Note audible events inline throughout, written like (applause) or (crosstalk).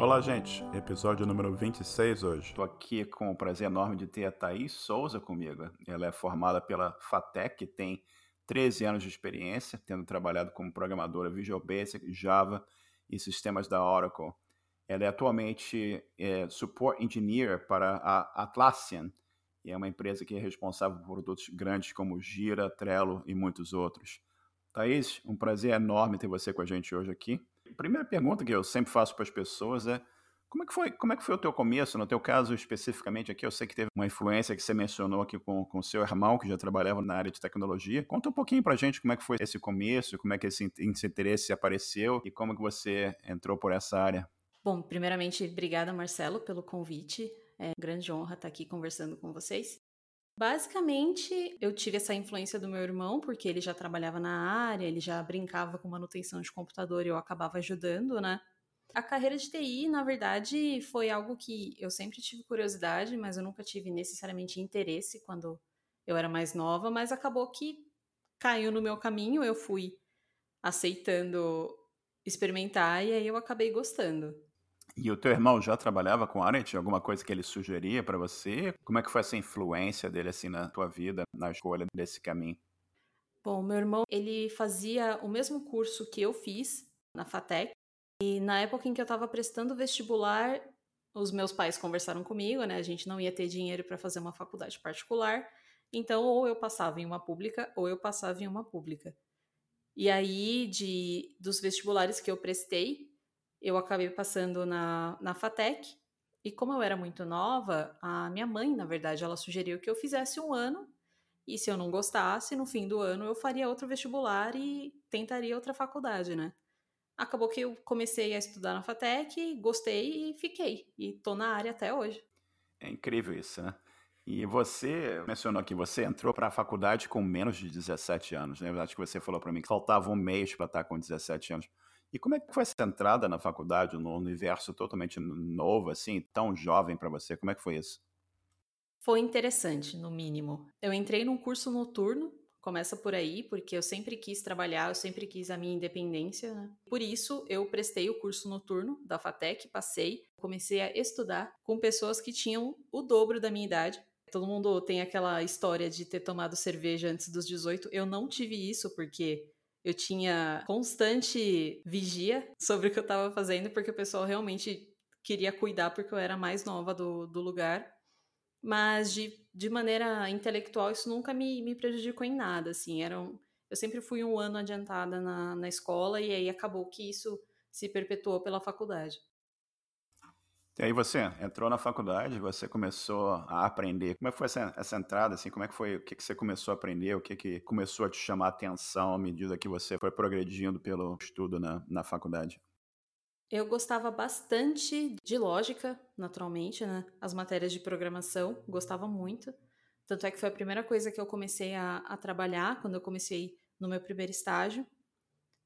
Olá, gente. Episódio número 26 hoje. Estou aqui com o prazer enorme de ter a Thaís Souza comigo. Ela é formada pela FATEC, tem 13 anos de experiência, tendo trabalhado como programadora Visual Basic, Java e sistemas da Oracle. Ela é atualmente é, Support Engineer para a Atlassian, e é uma empresa que é responsável por produtos grandes como Gira, Trello e muitos outros. Thaís, um prazer enorme ter você com a gente hoje aqui. Primeira pergunta que eu sempre faço para as pessoas é como é que foi, como é que foi o teu começo? No teu caso especificamente aqui, eu sei que teve uma influência que você mencionou aqui com o seu irmão, que já trabalhava na área de tecnologia. Conta um pouquinho para a gente como é que foi esse começo, como é que esse, esse interesse apareceu e como que você entrou por essa área. Bom, primeiramente, obrigada, Marcelo, pelo convite. É grande honra estar aqui conversando com vocês. Basicamente, eu tive essa influência do meu irmão, porque ele já trabalhava na área, ele já brincava com manutenção de computador e eu acabava ajudando, né? A carreira de TI, na verdade, foi algo que eu sempre tive curiosidade, mas eu nunca tive necessariamente interesse quando eu era mais nova, mas acabou que caiu no meu caminho, eu fui aceitando experimentar e aí eu acabei gostando. E o teu irmão já trabalhava com área? Alguma coisa que ele sugeria para você? Como é que foi essa influência dele assim na tua vida, na escolha desse caminho? Bom, meu irmão, ele fazia o mesmo curso que eu fiz na FATEC. E na época em que eu estava prestando vestibular, os meus pais conversaram comigo, né? A gente não ia ter dinheiro para fazer uma faculdade particular. Então, ou eu passava em uma pública, ou eu passava em uma pública. E aí, de dos vestibulares que eu prestei, eu acabei passando na, na FATEC. E como eu era muito nova, a minha mãe, na verdade, ela sugeriu que eu fizesse um ano. E se eu não gostasse, no fim do ano eu faria outro vestibular e tentaria outra faculdade, né? Acabou que eu comecei a estudar na FATEC, gostei e fiquei. E tô na área até hoje. É incrível isso, né? E você mencionou que você entrou para a faculdade com menos de 17 anos, né? Acho que você falou para mim que faltava um mês para estar com 17 anos. E como é que foi essa entrada na faculdade, no universo totalmente novo, assim, tão jovem para você? Como é que foi isso? Foi interessante, no mínimo. Eu entrei num curso noturno, começa por aí, porque eu sempre quis trabalhar, eu sempre quis a minha independência, né? Por isso, eu prestei o curso noturno da FATEC, passei, comecei a estudar com pessoas que tinham o dobro da minha idade. Todo mundo tem aquela história de ter tomado cerveja antes dos 18. Eu não tive isso, porque eu tinha constante vigia sobre o que eu estava fazendo, porque o pessoal realmente queria cuidar, porque eu era mais nova do, do lugar. Mas de, de maneira intelectual, isso nunca me, me prejudicou em nada. Assim, era um, eu sempre fui um ano adiantada na, na escola, e aí acabou que isso se perpetuou pela faculdade. E aí você entrou na faculdade, você começou a aprender. Como é que foi essa, essa entrada, assim? Como é que foi, o que, que você começou a aprender? O que, que começou a te chamar a atenção à medida que você foi progredindo pelo estudo na, na faculdade? Eu gostava bastante de lógica, naturalmente, né? As matérias de programação, gostava muito. Tanto é que foi a primeira coisa que eu comecei a, a trabalhar quando eu comecei no meu primeiro estágio.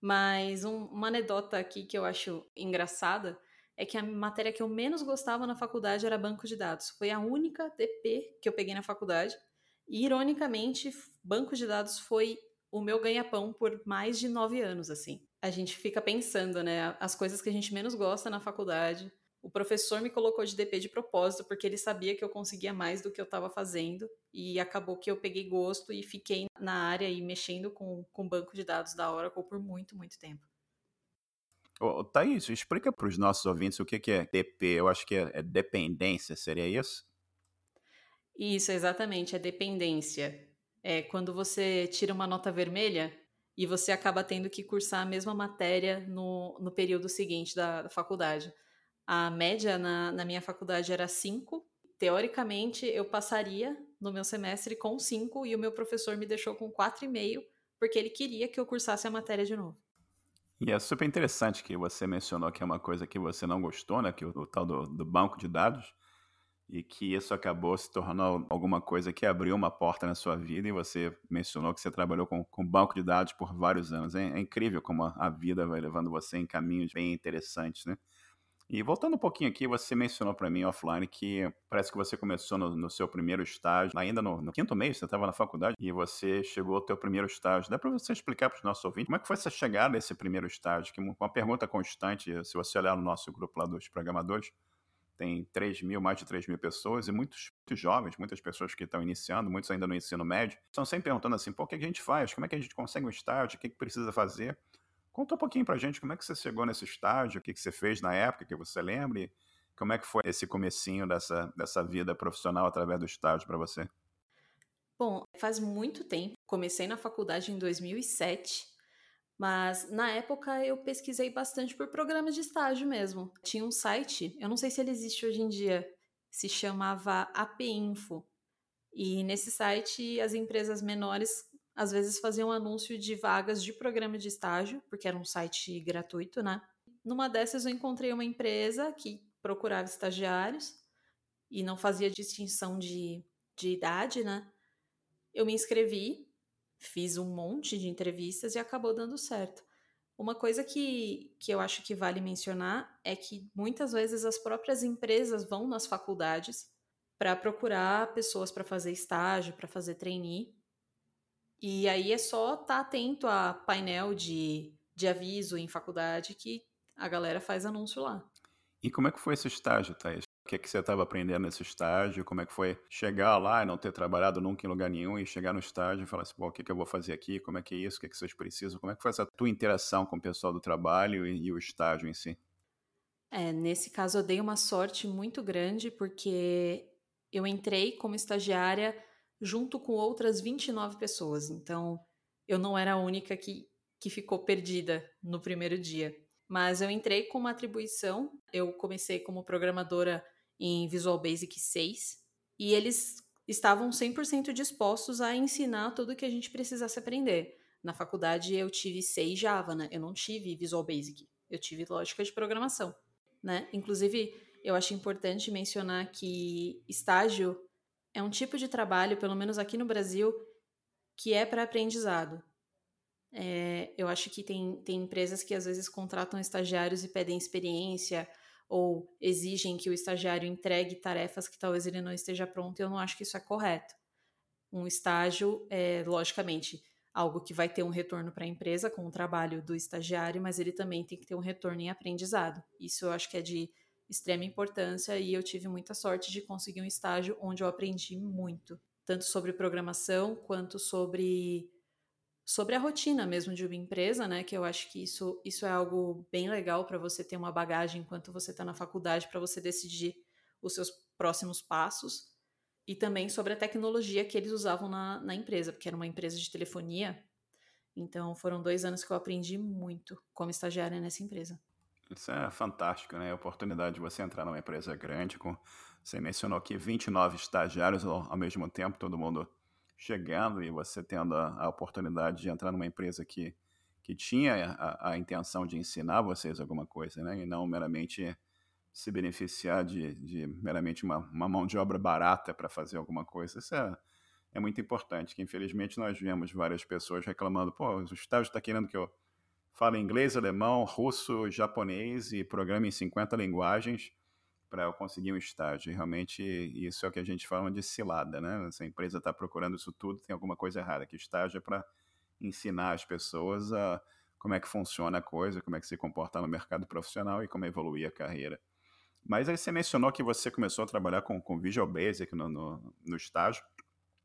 Mas um, uma anedota aqui que eu acho engraçada é que a matéria que eu menos gostava na faculdade era banco de dados. Foi a única DP que eu peguei na faculdade. E, ironicamente, banco de dados foi o meu ganha-pão por mais de nove anos, assim. A gente fica pensando, né, as coisas que a gente menos gosta na faculdade. O professor me colocou de DP de propósito, porque ele sabia que eu conseguia mais do que eu estava fazendo. E acabou que eu peguei gosto e fiquei na área e mexendo com o banco de dados da Oracle por muito, muito tempo. Ô, Thaís, explica para os nossos ouvintes o que, que é DP. Eu acho que é, é dependência, seria isso? Isso, exatamente, é dependência. É quando você tira uma nota vermelha e você acaba tendo que cursar a mesma matéria no, no período seguinte da, da faculdade. A média na, na minha faculdade era 5. Teoricamente, eu passaria no meu semestre com 5 e o meu professor me deixou com 4,5 porque ele queria que eu cursasse a matéria de novo. E é super interessante que você mencionou que é uma coisa que você não gostou, né? Que o, o tal do, do, banco de dados. E que isso acabou se tornando alguma coisa que abriu uma porta na sua vida. E você mencionou que você trabalhou com, com banco de dados por vários anos. É, é incrível como a, a, vida vai levando você em caminhos bem interessantes, né? E voltando um pouquinho aqui, você mencionou para mim offline que parece que você começou no, no seu primeiro estágio, ainda no, no quinto mês, você estava na faculdade e você chegou ao teu primeiro estágio. Dá para você explicar para os nossos ouvintes como é que foi essa chegada nesse primeiro estágio? Que uma pergunta constante, se você olhar no nosso grupo lá dos programadores, tem 3 mil, mais de 3 mil pessoas e muitos, muitos jovens, muitas pessoas que estão iniciando, muitos ainda no ensino médio, estão sempre perguntando assim, pô, o que a gente faz? Como é que a gente consegue um estágio? O que, que precisa fazer? Conta um pouquinho pra gente como é que você chegou nesse estágio, o que, que você fez na época que você lembre, como é que foi esse comecinho dessa, dessa vida profissional através do estágio para você? Bom, faz muito tempo. Comecei na faculdade em 2007, mas na época eu pesquisei bastante por programas de estágio mesmo. Tinha um site, eu não sei se ele existe hoje em dia, se chamava APInfo. E nesse site as empresas menores às vezes faziam anúncio de vagas de programa de estágio, porque era um site gratuito, né? Numa dessas eu encontrei uma empresa que procurava estagiários e não fazia distinção de, de idade, né? Eu me inscrevi, fiz um monte de entrevistas e acabou dando certo. Uma coisa que, que eu acho que vale mencionar é que muitas vezes as próprias empresas vão nas faculdades para procurar pessoas para fazer estágio, para fazer trainee, e aí é só estar tá atento a painel de, de aviso em faculdade que a galera faz anúncio lá. E como é que foi esse estágio, Thaís? O que, é que você estava aprendendo nesse estágio? Como é que foi chegar lá e não ter trabalhado nunca em lugar nenhum e chegar no estágio e falar assim, pô, o que, que eu vou fazer aqui? Como é que é isso? O que, é que vocês precisam? Como é que foi essa tua interação com o pessoal do trabalho e, e o estágio em si? É, nesse caso eu dei uma sorte muito grande porque eu entrei como estagiária junto com outras 29 pessoas. Então, eu não era a única que, que ficou perdida no primeiro dia. Mas eu entrei com uma atribuição, eu comecei como programadora em Visual Basic 6 e eles estavam 100% dispostos a ensinar tudo o que a gente precisasse aprender. Na faculdade eu tive C e Java, né? Eu não tive Visual Basic, eu tive lógica de programação, né? Inclusive, eu acho importante mencionar que estágio é um tipo de trabalho, pelo menos aqui no Brasil, que é para aprendizado. É, eu acho que tem, tem empresas que às vezes contratam estagiários e pedem experiência ou exigem que o estagiário entregue tarefas que talvez ele não esteja pronto. Eu não acho que isso é correto. Um estágio é, logicamente, algo que vai ter um retorno para a empresa com o trabalho do estagiário, mas ele também tem que ter um retorno em aprendizado. Isso eu acho que é de extrema importância e eu tive muita sorte de conseguir um estágio onde eu aprendi muito, tanto sobre programação quanto sobre sobre a rotina mesmo de uma empresa, né? Que eu acho que isso, isso é algo bem legal para você ter uma bagagem enquanto você está na faculdade para você decidir os seus próximos passos. E também sobre a tecnologia que eles usavam na, na empresa, porque era uma empresa de telefonia. Então foram dois anos que eu aprendi muito como estagiária nessa empresa. Isso é fantástico, né? A oportunidade de você entrar numa empresa grande com. Você mencionou aqui 29 estagiários ao, mesmo tempo, todo mundo chegando e você tendo a, a oportunidade de entrar numa empresa que, que tinha a, a, intenção de ensinar vocês alguma coisa, né? E não meramente se beneficiar de, de meramente uma, uma mão de obra barata para fazer alguma coisa. Isso é, é muito importante, que infelizmente nós vemos várias pessoas reclamando, pô, o estágio está querendo que eu fala inglês, alemão, russo, japonês e programa em 50 linguagens para eu conseguir um estágio. E realmente isso é o que a gente fala de cilada, né? Se a empresa está procurando isso tudo, tem alguma coisa errada. Que estágio é para ensinar as pessoas a como é que funciona a coisa, como é que se comporta no mercado profissional e como evoluir a carreira. Mas aí você mencionou que você começou a trabalhar com, com Visual Basic no, no, no estágio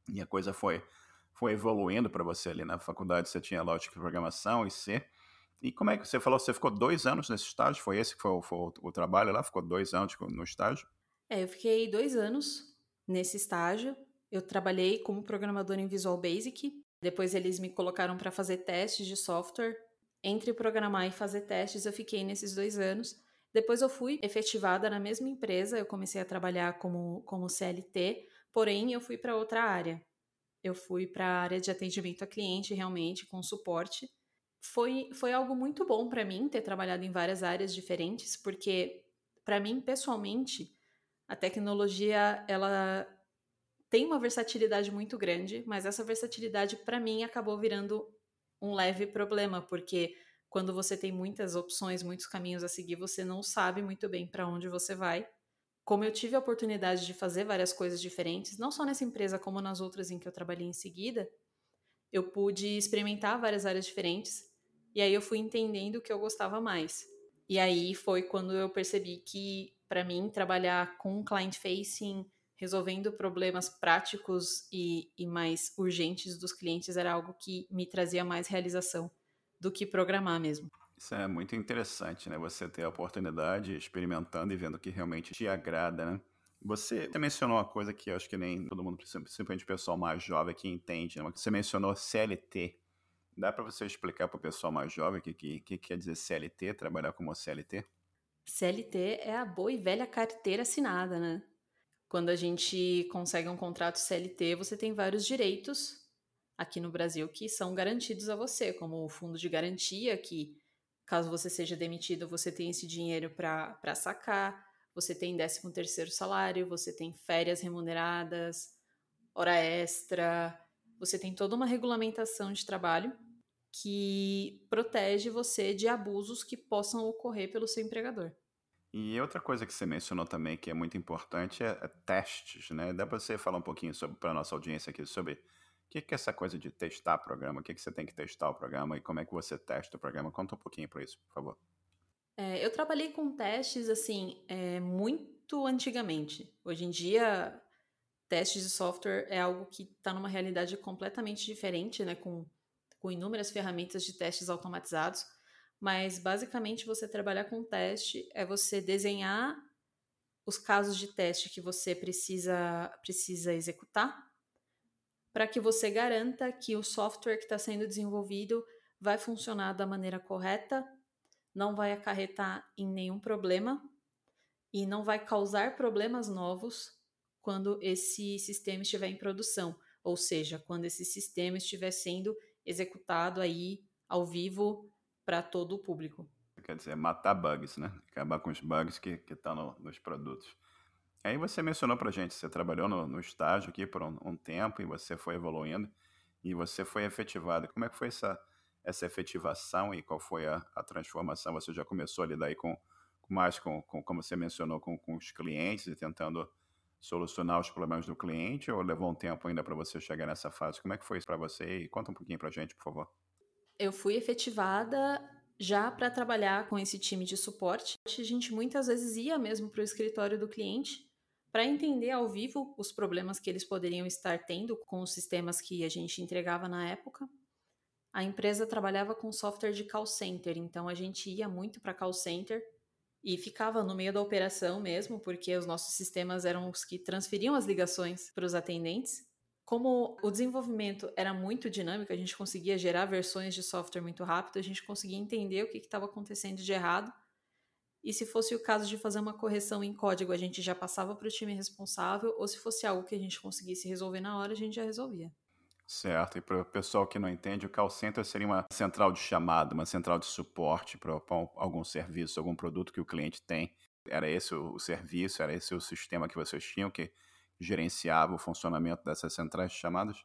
e a coisa foi, foi evoluindo para você ali na faculdade. Você tinha lógica de programação e C. E como é que você falou? Você ficou dois anos nesse estágio? Foi esse que foi, foi o, trabalho lá? Ficou dois anos no estágio? É, eu fiquei dois anos nesse estágio. Eu trabalhei como programador em Visual Basic. Depois eles me colocaram para fazer testes de software. Entre programar e fazer testes, eu fiquei nesses dois anos. Depois eu fui efetivada na mesma empresa. Eu comecei a trabalhar como, como CLT, porém eu fui para outra área. Eu fui para a área de atendimento a cliente, realmente, com suporte foi, foi algo muito bom para mim ter trabalhado em várias áreas diferentes, porque para mim pessoalmente a tecnologia ela tem uma versatilidade muito grande, mas essa versatilidade para mim acabou virando um leve problema, porque quando você tem muitas opções, muitos caminhos a seguir, você não sabe muito bem para onde você vai. Como eu tive a oportunidade de fazer várias coisas diferentes, não só nessa empresa como nas outras em que eu trabalhei em seguida, eu pude experimentar várias áreas diferentes e aí eu fui entendendo o que eu gostava mais. E aí foi quando eu percebi que para mim trabalhar com client facing, resolvendo problemas práticos e, e mais urgentes dos clientes era algo que me trazia mais realização do que programar mesmo. Isso é muito interessante, né? Você ter a oportunidade, experimentando e vendo o que realmente te agrada, né? Você mencionou uma coisa que eu acho que nem todo mundo, principalmente o pessoal mais jovem que entende, né? Você mencionou CLT. Dá para você explicar para o pessoal mais jovem o que, que, que quer dizer CLT, trabalhar como CLT? CLT é a boa e velha carteira assinada, né? Quando a gente consegue um contrato CLT, você tem vários direitos aqui no Brasil que são garantidos a você, como o fundo de garantia, que caso você seja demitido, você tem esse dinheiro para sacar, você tem 13 terceiro salário, você tem férias remuneradas, hora extra, você tem toda uma regulamentação de trabalho que protege você de abusos que possam ocorrer pelo seu empregador. E outra coisa que você mencionou também que é muito importante é, é testes, né? Dá para você falar um pouquinho para a nossa audiência aqui sobre o que, que é essa coisa de testar programa, o que, que você tem que testar o programa e como é que você testa o programa. Conta um pouquinho para isso, por favor. É, eu trabalhei com testes, assim, é, muito antigamente. Hoje em dia, testes de software é algo que está numa realidade completamente diferente, né? Com, com inúmeras ferramentas de testes automatizados. Mas basicamente você trabalhar com teste é você desenhar os casos de teste que você precisa, precisa executar para que você garanta que o software que está sendo desenvolvido vai funcionar da maneira correta, não vai acarretar em nenhum problema e não vai causar problemas novos quando esse sistema estiver em produção, ou seja, quando esse sistema estiver sendo executado aí ao vivo para todo o público. Quer dizer, matar bugs, né? Acabar com os bugs que estão no, nos produtos. Aí você mencionou para gente, você trabalhou no, no estágio aqui por um, um, tempo e você foi evoluindo e você foi efetivado. Como é que foi essa, essa efetivação e qual foi a, a transformação? Você já começou a lidar aí com, mais com, com, como você mencionou, com, com os clientes e tentando solucionar os problemas do cliente ou levou um tempo ainda para você chegar nessa fase? Como é que foi isso para você? E conta um pouquinho para gente, por favor eu fui efetivada já para trabalhar com esse time de suporte. A gente muitas vezes ia mesmo para o escritório do cliente para entender ao vivo os problemas que eles poderiam estar tendo com os sistemas que a gente entregava na época. A empresa trabalhava com software de call center, então a gente ia muito para call center e ficava no meio da operação mesmo, porque os nossos sistemas eram os que transferiam as ligações para os atendentes como o desenvolvimento era muito dinâmico, a gente conseguia gerar versões de software muito rápido, a gente conseguia entender o que estava acontecendo de errado. E se fosse o caso de fazer uma correção em código, a gente já passava para o time responsável, ou se fosse algo que a gente conseguisse resolver na hora, a gente já resolvia. Certo, e para o pessoal que não entende, o call center seria uma central de chamada, uma central de suporte para algum serviço, algum produto que o cliente tem. Era esse o serviço, era esse o sistema que vocês tinham, que gerenciava o funcionamento dessas centrais de chamadas?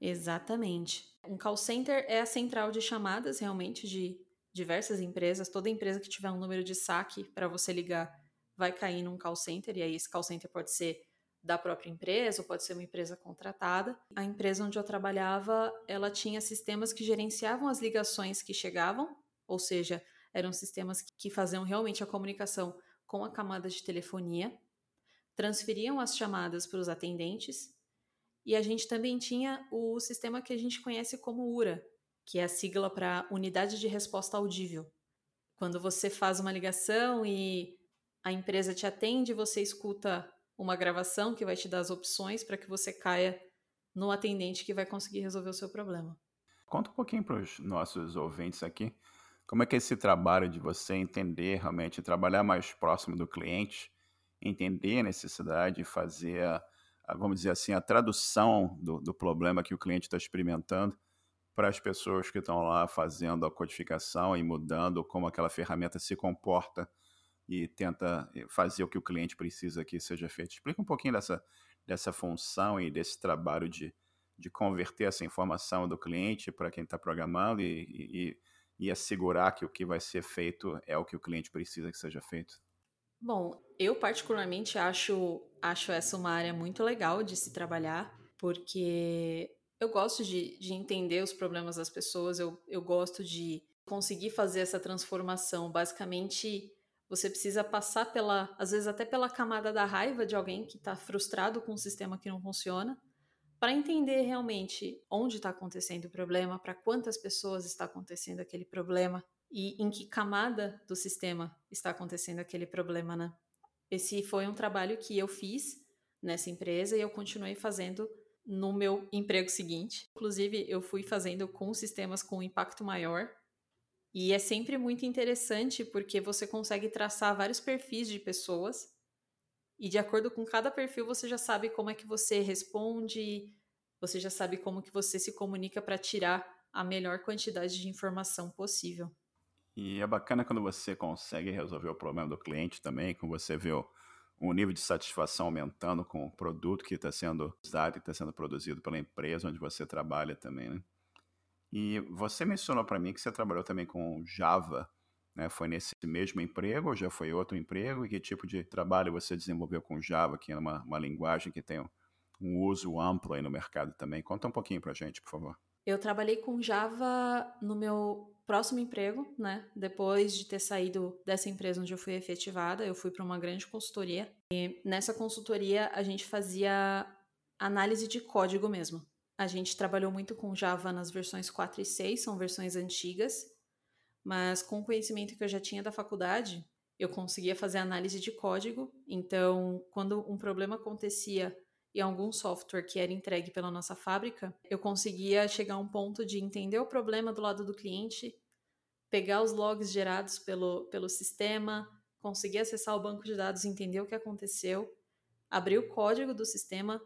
Exatamente. Um call center é a central de chamadas realmente de diversas empresas. Toda empresa que tiver um número de saque para você ligar vai cair num call center, e aí esse call center pode ser da própria empresa ou pode ser uma empresa contratada. A empresa onde eu trabalhava, ela tinha sistemas que gerenciavam as ligações que chegavam, ou seja, eram sistemas que faziam realmente a comunicação com a camada de telefonia transferiam as chamadas para os atendentes. E a gente também tinha o sistema que a gente conhece como URA, que é a sigla para Unidade de Resposta Audível. Quando você faz uma ligação e a empresa te atende, você escuta uma gravação que vai te dar as opções para que você caia no atendente que vai conseguir resolver o seu problema. Conta um pouquinho para os nossos ouvintes aqui, como é que é esse trabalho de você entender realmente, trabalhar mais próximo do cliente, entender a necessidade, fazer, a, vamos dizer assim, a tradução do, do problema que o cliente está experimentando para as pessoas que estão lá fazendo a codificação e mudando como aquela ferramenta se comporta e tenta eh, fazer o que o cliente precisa que seja feito. Explica um pouquinho dessa, dessa função e desse trabalho de, de converter essa informação do cliente para quem está programando e, e, e assegurar que o que vai ser feito é o que o cliente precisa que seja feito? Bom, eu particularmente acho, acho essa uma área muito legal de se trabalhar, porque eu gosto de, de entender os problemas das pessoas, eu, eu gosto de conseguir fazer essa transformação. Basicamente, você precisa passar pela, às vezes até pela camada da raiva de alguém que está frustrado com um sistema que não funciona, para entender realmente onde está acontecendo o problema, para quantas pessoas está acontecendo aquele problema e em que camada do sistema está acontecendo aquele problema, né? Esse foi um trabalho que eu fiz nessa empresa e eu continuei fazendo no meu emprego seguinte. Inclusive, eu fui fazendo com sistemas com impacto maior. E é sempre muito interessante porque você consegue traçar vários perfis de pessoas e de acordo com cada perfil você já sabe como é que você responde, você já sabe como que você se comunica para tirar a melhor quantidade de informação possível. E é bacana quando você consegue resolver o problema do cliente também, quando você vê o nível de satisfação aumentando com o produto que está sendo usado e está sendo produzido pela empresa onde você trabalha também, né? E você mencionou para mim que você trabalhou também com Java, né? Foi nesse mesmo emprego ou já foi outro emprego? E que tipo de trabalho você desenvolveu com Java, que é uma, uma linguagem que tem um uso amplo aí no mercado também? Conta um pouquinho para gente, por favor. Eu trabalhei com Java no meu próximo emprego, né? Depois de ter saído dessa empresa onde eu fui efetivada, eu fui para uma grande consultoria. E nessa consultoria a gente fazia análise de código mesmo. A gente trabalhou muito com Java nas versões 4 e 6, são versões antigas, mas com o conhecimento que eu já tinha da faculdade, eu conseguia fazer análise de código. Então, quando um problema acontecia e algum software que era entregue pela nossa fábrica, eu conseguia chegar a um ponto de entender o problema do lado do cliente, pegar os logs gerados pelo, pelo sistema, conseguir acessar o banco de dados, entender o que aconteceu, abrir o código do sistema,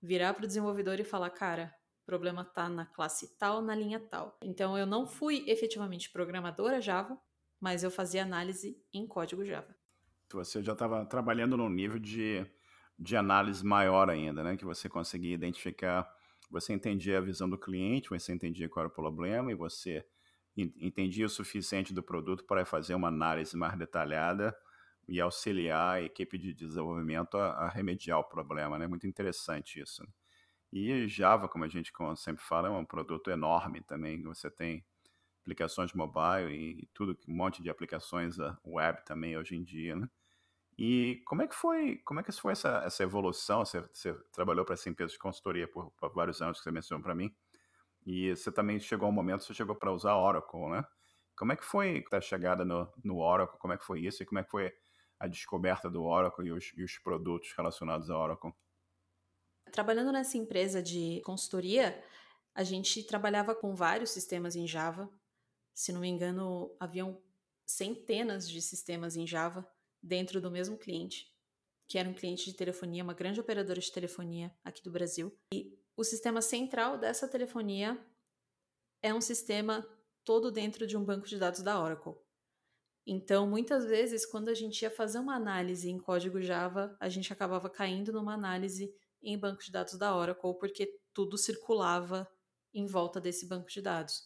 virar para o desenvolvedor e falar, cara, o problema está na classe tal, na linha tal. Então eu não fui efetivamente programadora Java, mas eu fazia análise em código Java. Você já estava trabalhando no nível de de análise maior ainda, né? Que você conseguia identificar, você entendia a visão do cliente, você entendia qual era o problema e você entendia o suficiente do produto para fazer uma análise mais detalhada e auxiliar a equipe de desenvolvimento a, a remediar o problema, né? Muito interessante isso. E Java, como a gente sempre fala, é um produto enorme também. Você tem aplicações mobile e tudo, um monte de aplicações web também hoje em dia, né? E como é que foi, como é que foi essa, essa evolução? Você, você trabalhou para essa empresa de consultoria por, por vários anos que você mencionou para mim. E você também chegou ao momento, você chegou para usar Oracle, né? Como é que foi a chegada no, no Oracle? Como é que foi isso? E como é que foi a descoberta do Oracle e os, e os produtos relacionados ao Oracle? Trabalhando nessa empresa de consultoria, a gente trabalhava com vários sistemas em Java. Se não me engano, haviam centenas de sistemas em Java dentro do mesmo cliente, que era um cliente de telefonia, uma grande operadora de telefonia aqui do Brasil. E o sistema central dessa telefonia é um sistema todo dentro de um banco de dados da Oracle. Então, muitas vezes, quando a gente ia fazer uma análise em código Java, a gente acabava caindo numa análise em banco de dados da Oracle, porque tudo circulava em volta desse banco de dados.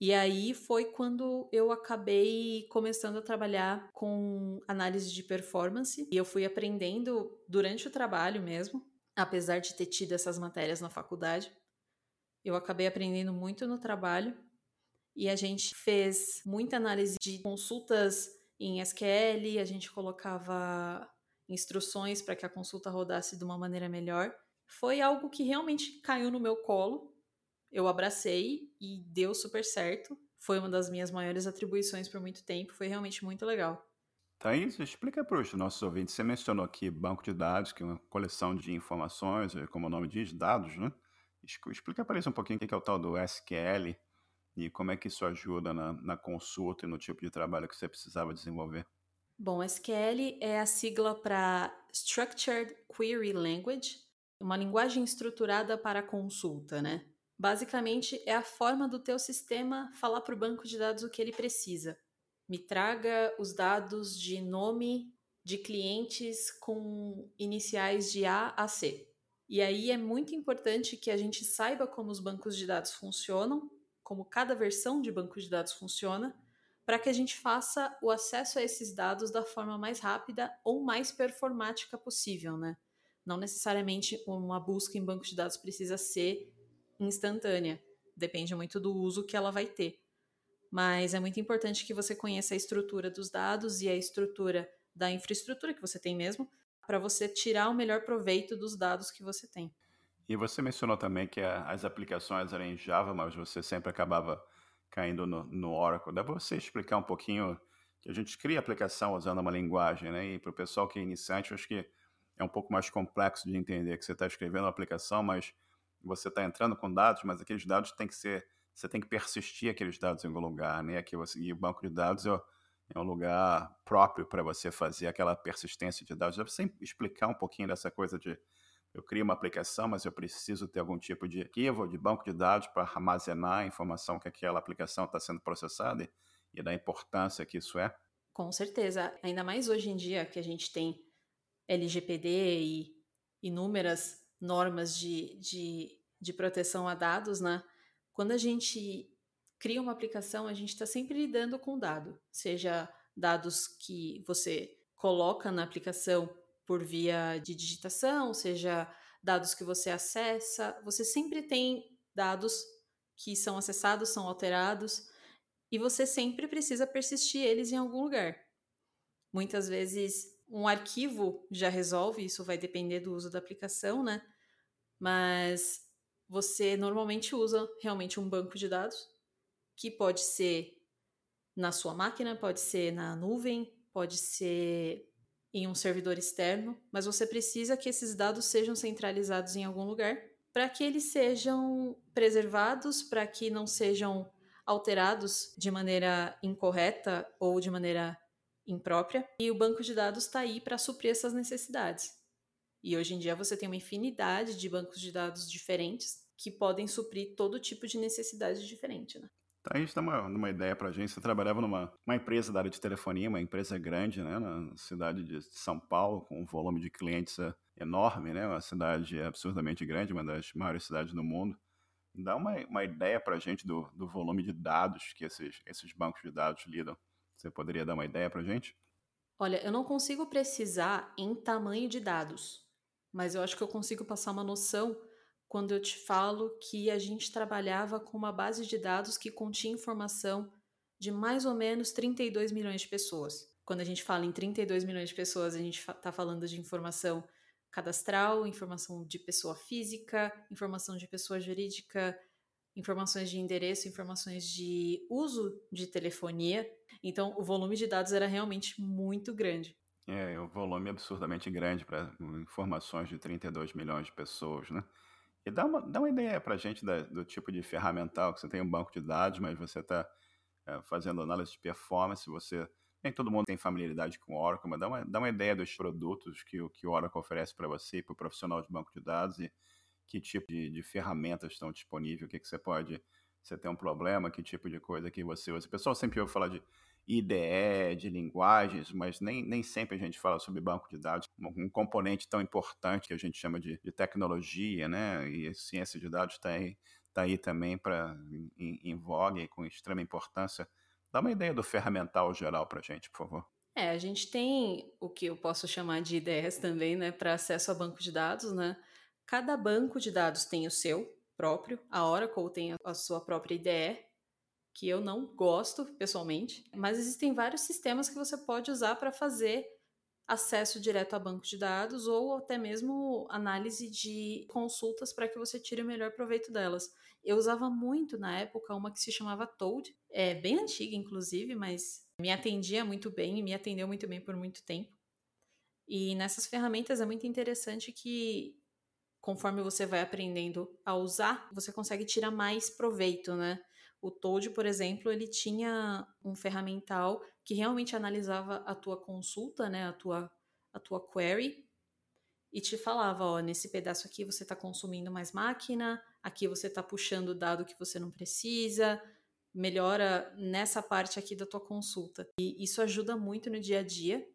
E aí foi quando eu acabei começando a trabalhar com análise de performance e eu fui aprendendo durante o trabalho mesmo, apesar de ter tido essas matérias na faculdade. Eu acabei aprendendo muito no trabalho e a gente fez muita análise de consultas em SQL, a gente colocava instruções para que a consulta rodasse de uma maneira melhor. Foi algo que realmente caiu no meu colo eu abracei e deu super certo. Foi uma das minhas maiores atribuições por muito tempo, foi realmente muito legal. Thaís, explica para os nossos ouvintes. Você mencionou aqui banco de dados, que é uma coleção de informações, como o nome diz, dados, né? Explica para eles um pouquinho o que é o tal do SQL e como é que isso ajuda na, na consulta e no tipo de trabalho que você precisava desenvolver. Bom, SQL é a sigla para Structured Query Language, uma linguagem estruturada para consulta, né? Basicamente, é a forma do teu sistema falar para o banco de dados o que ele precisa. Me traga os dados de nome de clientes com iniciais de A a C. E aí é muito importante que a gente saiba como os bancos de dados funcionam, como cada versão de banco de dados funciona, para que a gente faça o acesso a esses dados da forma mais rápida ou mais performática possível, né? Não necessariamente uma busca em banco de dados precisa ser instantânea, depende muito do uso que ela vai ter. Mas é muito importante que você conheça a estrutura dos dados e a estrutura da infraestrutura que você tem mesmo, para você tirar o melhor proveito dos dados que você tem. E você mencionou também que as aplicações eram em Java, mas você sempre acabava caindo no, no Oracle. Dá para você explicar um pouquinho que a gente cria aplicação usando uma linguagem, né? E para o pessoal que é iniciante, acho que é um pouco mais complexo de entender que você está escrevendo uma aplicação, mas você está entrando com dados, mas aqueles dados têm que ser, você tem que persistir aqueles dados em algum lugar, né? Aqui você, e o banco de dados é, é um lugar próprio para você fazer aquela persistência de dados. Dá para você explicar um pouquinho dessa coisa de eu crio uma aplicação, mas eu preciso ter algum tipo de arquivo, de banco de dados para armazenar a informação que aquela aplicação está sendo processada e, da importância que isso é? Com certeza. Ainda mais hoje em dia que a gente tem LGPD e inúmeras normas de, de, de proteção a dados, né? Quando a gente cria uma aplicação, a gente está sempre lidando com dado, seja dados que você coloca na aplicação por via de digitação, seja dados que você acessa, você sempre tem dados que são acessados, são alterados, e você sempre precisa persistir eles em algum lugar. Muitas vezes um arquivo já resolve, isso vai depender do uso da aplicação, né? Mas você normalmente usa realmente um banco de dados, que pode ser na sua máquina, pode ser na nuvem, pode ser em um servidor externo, mas você precisa que esses dados sejam centralizados em algum lugar para que eles sejam preservados, para que não sejam alterados de maneira incorreta ou de maneira imprópria. E o banco de dados está aí para suprir essas necessidades. E hoje em dia você tem uma infinidade de bancos de dados diferentes que podem suprir todo tipo de necessidade diferente. Né? A gente dá uma, uma ideia para a gente. Você trabalhava numa uma empresa da área de telefonia, uma empresa grande, né, na cidade de São Paulo, com um volume de clientes é, enorme, né, uma cidade absurdamente grande, uma das maiores cidades do mundo. Dá uma, uma ideia para a gente do, do volume de dados que esses, esses bancos de dados lidam. Você poderia dar uma ideia para a gente? Olha, eu não consigo precisar em tamanho de dados, mas eu acho que eu consigo passar uma noção quando eu te falo que a gente trabalhava com uma base de dados que continha informação de mais ou menos 32 milhões de pessoas. Quando a gente fala em 32 milhões de pessoas, a gente está falando de informação cadastral, informação de pessoa física, informação de pessoa jurídica, informações de endereço, informações de uso de telefonia. Então, o volume de dados era realmente muito grande. É, o volume é absurdamente grande para informações de 32 milhões de pessoas, né? E dá uma, dá uma ideia para a gente da, do tipo de ferramental que você tem um banco de dados, mas você está é, fazendo análise de performance, você nem todo mundo tem familiaridade com o Oracle, mas dá uma, dá uma ideia dos produtos que, que o Oracle oferece para você, para o profissional de banco de dados e que tipo de, de ferramentas estão disponíveis, o que, que você pode, você tem um problema, que tipo de coisa que você usa. O pessoal sempre ouve falar de IDE, de linguagens, mas nem, nem sempre a gente fala sobre banco de dados, um componente tão importante que a gente chama de, de tecnologia, né? E ciência de dados está aí, tá aí também para em, em voga e com extrema importância. Dá uma ideia do ferramental geral para a gente, por favor. É, a gente tem o que eu posso chamar de IDEs também, né, para acesso a banco de dados, né? Cada banco de dados tem o seu próprio, a Oracle tem a sua própria IDE, que eu não gosto pessoalmente, mas existem vários sistemas que você pode usar para fazer acesso direto a banco de dados ou até mesmo análise de consultas para que você tire o melhor proveito delas. Eu usava muito na época uma que se chamava Toad, é bem antiga inclusive, mas me atendia muito bem e me atendeu muito bem por muito tempo. E nessas ferramentas é muito interessante que conforme você vai aprendendo a usar, você consegue tirar mais proveito, né? O Toad, por exemplo, ele tinha um ferramental que realmente analisava a tua consulta, né, a tua, a tua query, e te falava, ó, nesse pedaço aqui você está consumindo mais máquina, aqui você está puxando dado que você não precisa, melhora nessa parte aqui da tua consulta. E isso ajuda muito no dia a dia,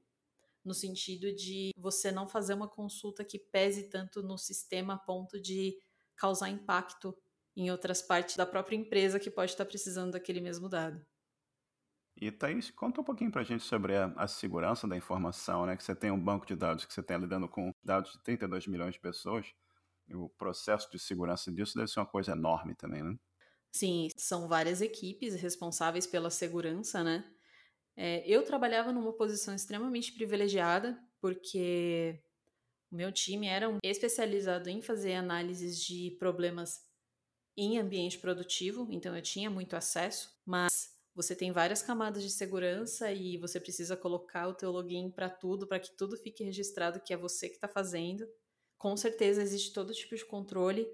no sentido de você não fazer uma consulta que pese tanto no sistema a ponto de causar impacto em outras partes da própria empresa que pode estar precisando daquele mesmo dado. E Thaís, conta um pouquinho para a gente sobre a, a, segurança da informação, né? Que você tem um banco de dados, que você está lidando com dados de 32 milhões de pessoas. E o processo de segurança disso deve ser uma coisa enorme também, né? Sim, são várias equipes responsáveis pela segurança, né? É, eu trabalhava numa posição extremamente privilegiada, porque o meu time era um especializado em fazer análises de problemas em ambiente produtivo, então eu tinha muito acesso, mas você tem várias camadas de segurança e você precisa colocar o teu login para tudo, para que tudo fique registrado que é você que está fazendo. Com certeza existe todo tipo de controle.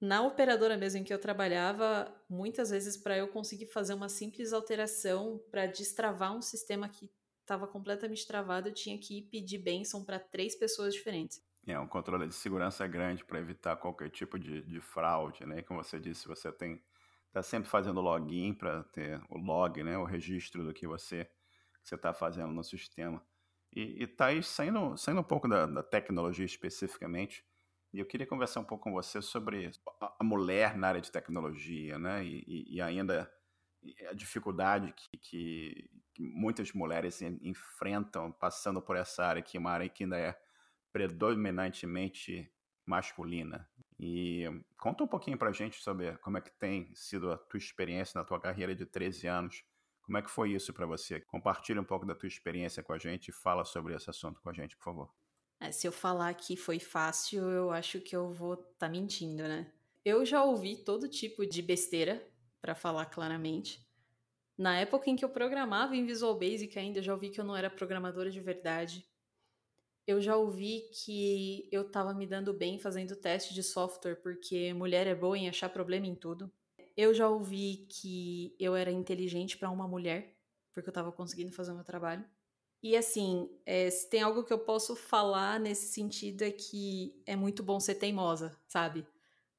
Na operadora mesmo em que eu trabalhava, muitas vezes para eu conseguir fazer uma simples alteração para destravar um sistema que estava completamente travado, eu tinha que ir pedir bênção para três pessoas diferentes. É, um controle de segurança grande para evitar qualquer tipo de, de fraude, né? Como você disse, você tem está sempre fazendo login para ter o log, né, o registro do que você você está fazendo no sistema. E, e tá aí saindo, saindo um pouco da, da, tecnologia especificamente, e eu queria conversar um pouco com você sobre a, a mulher na área de tecnologia, né, e, e, e ainda a dificuldade que, que, que, muitas mulheres enfrentam passando por essa área, que é uma área que ainda é predominantemente masculina. E conta um pouquinho pra gente sobre como é que tem sido a tua experiência na tua carreira de 13 anos. Como é que foi isso para você? Compartilha um pouco da tua experiência com a gente e fala sobre esse assunto com a gente, por favor. É, se eu falar que foi fácil, eu acho que eu vou estar tá mentindo, né? Eu já ouvi todo tipo de besteira, para falar claramente. Na época em que eu programava em Visual Basic ainda, eu já ouvi que eu não era programadora de verdade eu já ouvi que eu tava me dando bem fazendo teste de software porque mulher é boa em achar problema em tudo. Eu já ouvi que eu era inteligente para uma mulher porque eu tava conseguindo fazer o meu trabalho. E assim, é, se tem algo que eu posso falar nesse sentido é que é muito bom ser teimosa, sabe?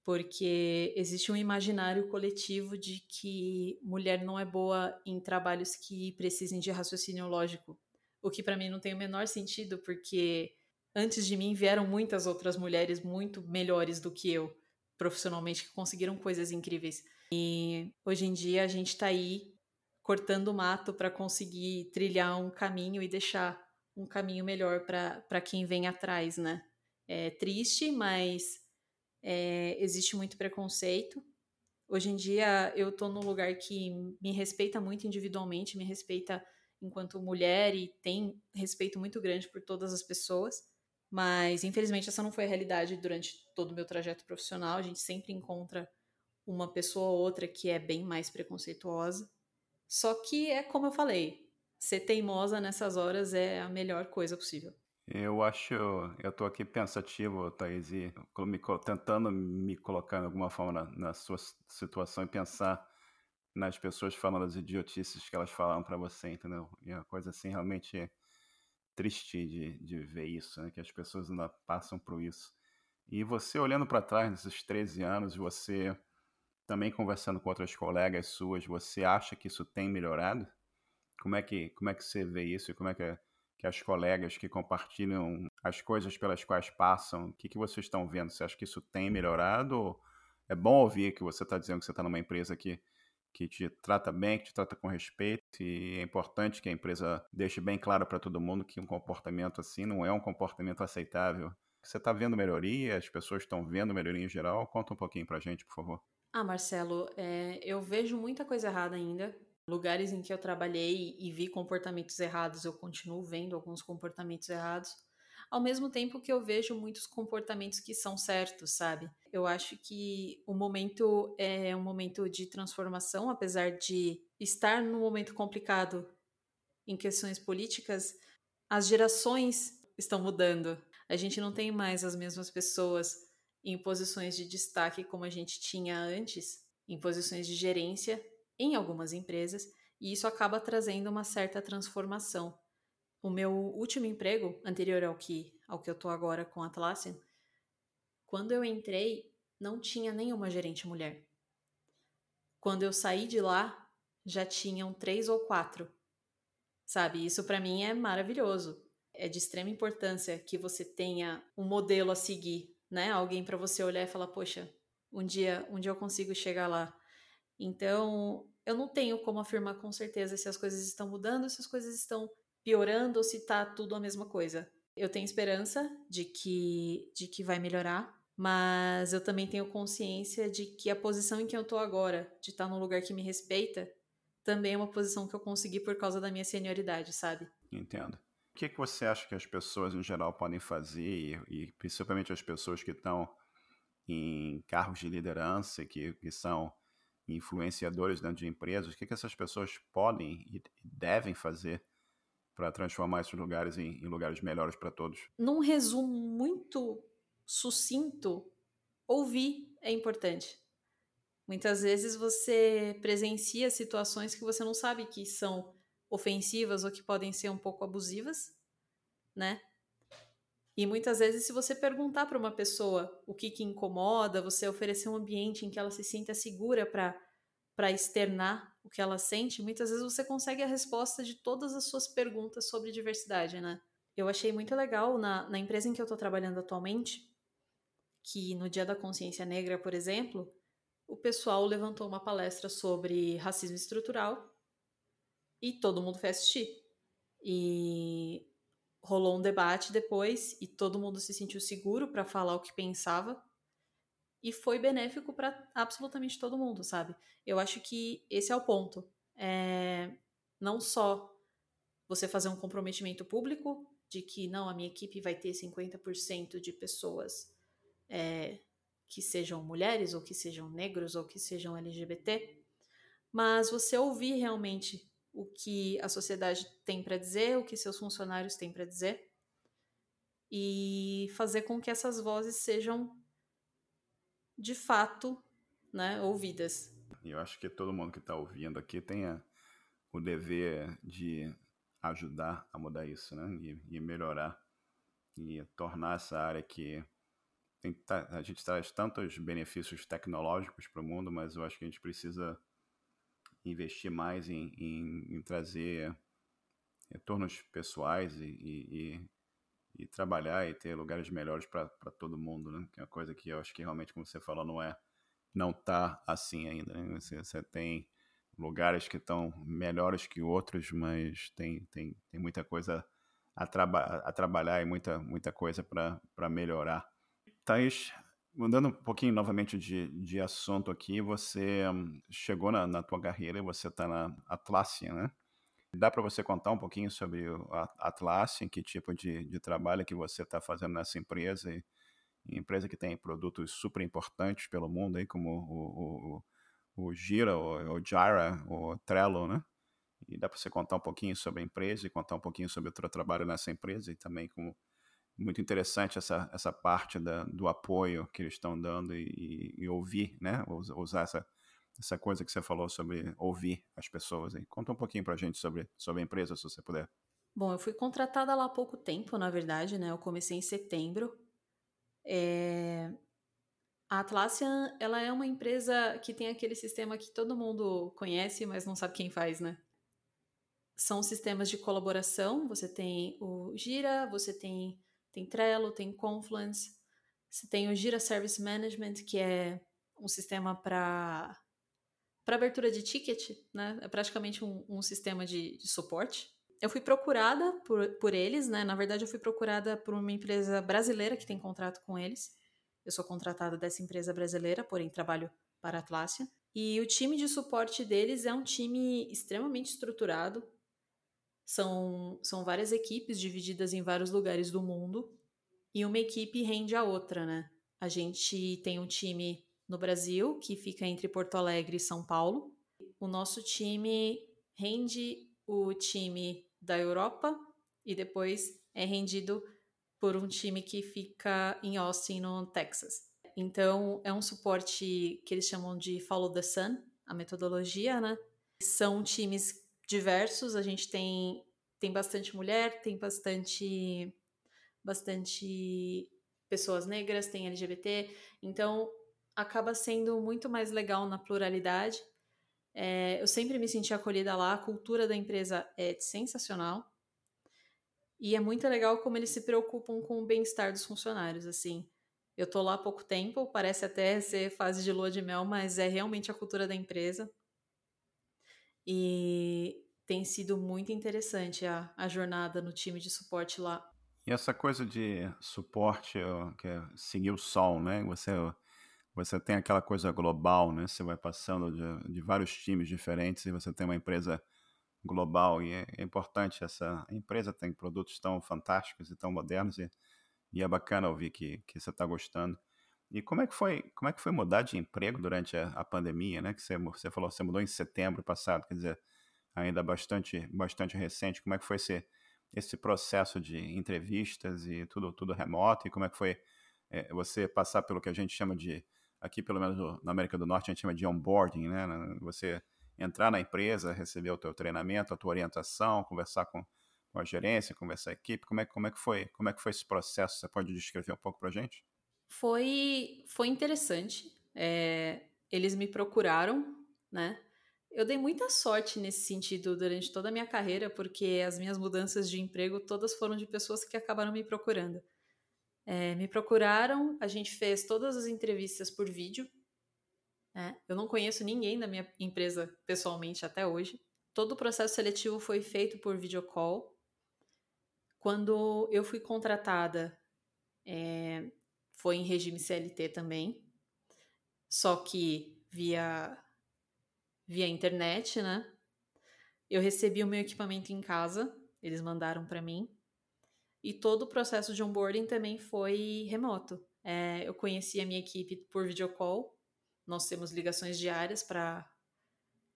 Porque existe um imaginário coletivo de que mulher não é boa em trabalhos que precisem de raciocínio lógico o que para mim não tem o menor sentido, porque antes de mim vieram muitas outras mulheres muito melhores do que eu, profissionalmente, que conseguiram coisas incríveis. E hoje em dia a gente está aí cortando o mato para conseguir trilhar um caminho e deixar um caminho melhor para quem vem atrás, né? É triste, mas é, existe muito preconceito. Hoje em dia eu estou num lugar que me respeita muito individualmente, me respeita enquanto mulher e tem respeito muito grande por todas as pessoas. Mas, infelizmente, essa não foi a realidade durante todo o meu trajeto profissional. A gente sempre encontra uma pessoa ou outra que é bem mais preconceituosa. Só que é como eu falei, ser teimosa nessas horas é a melhor coisa possível. Eu acho, eu tô aqui pensativo, Thaís, e me, tentando me colocar de alguma forma na, na sua situação e pensar nas pessoas falando as idiotices que elas falaram para você, entendeu? E é uma coisa assim realmente triste de, de ver isso, né? Que as pessoas ainda passam por isso. E você olhando para trás nesses 13 anos, você também conversando com outras colegas suas, você acha que isso tem melhorado? Como é que, como é que você vê isso e como é que, que as colegas que compartilham as coisas pelas quais passam, o que, que vocês estão vendo? Você acha que isso tem melhorado? É bom ouvir que você está dizendo que você está numa empresa que que te trata bem, que te trata com respeito, e é importante que a empresa deixe bem claro para todo mundo que um comportamento assim não é um comportamento aceitável. Você está vendo melhoria? As pessoas estão vendo melhoria em geral? Conta um pouquinho para a gente, por favor. Ah, Marcelo, é, eu vejo muita coisa errada ainda. Lugares em que eu trabalhei e vi comportamentos errados, eu continuo vendo alguns comportamentos errados ao mesmo tempo que eu vejo muitos comportamentos que são certos, sabe? Eu acho que o momento é um momento de transformação, apesar de estar num momento complicado em questões políticas, as gerações estão mudando. A gente não tem mais as mesmas pessoas em posições de destaque como a gente tinha antes, em posições de gerência em algumas empresas, e isso acaba trazendo uma certa transformação. O meu último emprego, anterior ao que, ao que eu tô agora com a Atlassian, quando eu entrei, não tinha nenhuma gerente mulher. Quando eu saí de lá, já tinham três ou quatro. Sabe, isso para mim é maravilhoso. É de extrema importância que você tenha um modelo a seguir, né? Alguém para você olhar e falar, poxa, Um dia, um dia eu consigo chegar lá. Então, eu não tenho como afirmar com certeza se as coisas estão mudando, se as coisas estão piorando ou se tá tudo a mesma coisa. Eu tenho esperança de que de que vai melhorar, mas eu também tenho consciência de que a posição em que eu tô agora, de estar num lugar que me respeita, também é uma posição que eu consegui por causa da minha senioridade, sabe? Entendo. O que, que você acha que as pessoas em geral podem fazer, e, e principalmente as pessoas que estão em cargos de liderança, que, que são influenciadores dentro de empresas, o que, que essas pessoas podem e devem fazer para transformar esses lugares em, em lugares melhores para todos? Num resumo muito sucinto, ouvir é importante. Muitas vezes você presencia situações que você não sabe que são ofensivas ou que podem ser um pouco abusivas, né? E muitas vezes, se você perguntar para uma pessoa o que, que incomoda, você oferecer um ambiente em que ela se sinta segura para externar o que ela sente, muitas vezes você consegue a resposta de todas as suas perguntas sobre diversidade, né? Eu achei muito legal na, na empresa em que eu estou trabalhando atualmente, que no Dia da Consciência Negra, por exemplo, o pessoal levantou uma palestra sobre racismo estrutural e todo mundo foi assistir. E rolou um debate depois e todo mundo se sentiu seguro para falar o que pensava. E foi benéfico para absolutamente todo mundo, sabe? Eu acho que esse é o ponto. É não só você fazer um comprometimento público de que não, a minha equipe vai ter 50% de pessoas é, que sejam mulheres, ou que sejam negros, ou que sejam LGBT, mas você ouvir realmente o que a sociedade tem para dizer, o que seus funcionários têm para dizer, e fazer com que essas vozes sejam de fato né, ouvidas. Eu acho que todo mundo que está ouvindo aqui tem o dever de ajudar a mudar isso, né? E, e melhorar e tornar essa área que tem, a gente traz tantos benefícios tecnológicos para o mundo, mas eu acho que a gente precisa investir mais em, em, em trazer retornos pessoais e, e, e, trabalhar e ter lugares melhores para todo mundo, né? Que é uma coisa que eu acho que realmente, como você falou, não é não tá assim ainda. Né? Você, você tem lugares que estão melhores que outros, mas tem, tem, tem muita coisa a, traba a trabalhar e muita, muita coisa para melhorar. Thais, mudando um pouquinho novamente de, de assunto aqui, você um, chegou na, na tua carreira e você está na Atlassian, né? Dá para você contar um pouquinho sobre a Atlassian, que tipo de, de trabalho que você está fazendo nessa empresa? E, empresa que tem produtos super importantes pelo mundo, aí, como o, o, o Gira, o, o Jira, o Trello, né? E dá para você contar um pouquinho sobre a empresa e contar um pouquinho sobre o teu trabalho nessa empresa e também como muito interessante essa, essa parte da, do apoio que eles estão dando e, e, ouvir, né? Usar essa, essa coisa que você falou sobre ouvir as pessoas. Aí. Conta um pouquinho para a gente sobre, sobre a empresa, se você puder. Bom, eu fui contratada lá há pouco tempo, na verdade, né? Eu comecei em setembro. É... A Atlassian, ela é uma empresa que tem aquele sistema que todo mundo conhece, mas não sabe quem faz, né? São sistemas de colaboração. Você tem o Gira, você tem tem Trello, tem Confluence, você tem o Gira Service Management, que é um sistema para para abertura de ticket, né? É praticamente um, um sistema de, de, suporte. Eu fui procurada por, por eles, né? Na verdade, eu fui procurada por uma empresa brasileira que tem contrato com eles. Eu sou contratada dessa empresa brasileira, porém trabalho para a Atlassian. E o time de suporte deles é um time extremamente estruturado, são, são várias equipes divididas em vários lugares do mundo e uma equipe rende a outra, né? A gente tem um time no Brasil que fica entre Porto Alegre e São Paulo. O nosso time rende o time da Europa e depois é rendido por um time que fica em Austin, no Texas. Então, é um suporte que eles chamam de Follow the Sun, a metodologia, né? São times diversos, a gente tem, tem bastante mulher, tem bastante, bastante pessoas negras, tem LGBT, então acaba sendo muito mais legal na pluralidade. É, eu sempre me senti acolhida lá, a cultura da empresa é sensacional. E é muito legal como eles se preocupam com o bem-estar dos funcionários, assim. Eu tô lá há pouco tempo, parece até ser fase de lua de mel, mas é realmente a cultura da empresa. E tem sido muito interessante a, a jornada no time de suporte lá. E essa coisa de suporte, que é seguir o sol, né? Você, você tem aquela coisa global, né? Você vai passando de, de vários times diferentes e você tem uma empresa global e é, é, importante essa empresa tem produtos tão fantásticos e tão modernos e, e é bacana ouvir que, que você está gostando. E como é que foi como é que foi mudar de emprego durante a, a pandemia, né? Que você, você falou você mudou em setembro passado, quer dizer ainda bastante bastante recente. Como é que foi esse esse processo de entrevistas e tudo tudo remoto e como é que foi é, você passar pelo que a gente chama de aqui pelo menos na América do Norte a gente chama de onboarding, né? Você entrar na empresa, receber o teu treinamento, a tua orientação, conversar com, com a gerência, conversar com a equipe. Como é, como é que foi? Como é que foi esse processo? Você pode descrever um pouco para gente? Foi, foi interessante. É, eles me procuraram, né? Eu dei muita sorte nesse sentido durante toda a minha carreira, porque as minhas mudanças de emprego todas foram de pessoas que acabaram me procurando. É, me procuraram, a gente fez todas as entrevistas por vídeo, é, eu não conheço ninguém da minha empresa pessoalmente até hoje. Todo o processo seletivo foi feito por videocall. Quando eu fui contratada, é, foi em regime CLT também, só que via, via internet, né? Eu recebi o meu equipamento em casa, eles mandaram para mim. E todo o processo de onboarding também foi remoto. É, eu conheci a minha equipe por videocall nós temos ligações diárias para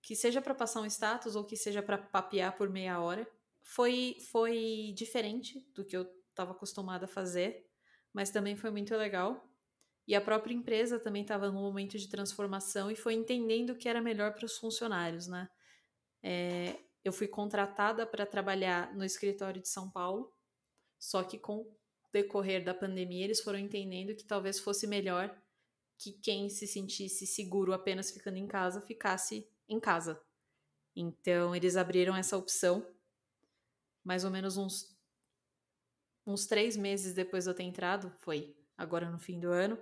que seja para passar um status ou que seja para papear por meia hora. Foi foi diferente do que eu estava acostumada a fazer, mas também foi muito legal. E a própria empresa também estava num momento de transformação e foi entendendo o que era melhor para os funcionários, né? É, eu fui contratada para trabalhar no escritório de São Paulo, só que com o decorrer da pandemia eles foram entendendo que talvez fosse melhor que quem se sentisse seguro apenas ficando em casa ficasse em casa. Então eles abriram essa opção, mais ou menos uns uns três meses depois de eu ter entrado, foi agora no fim do ano,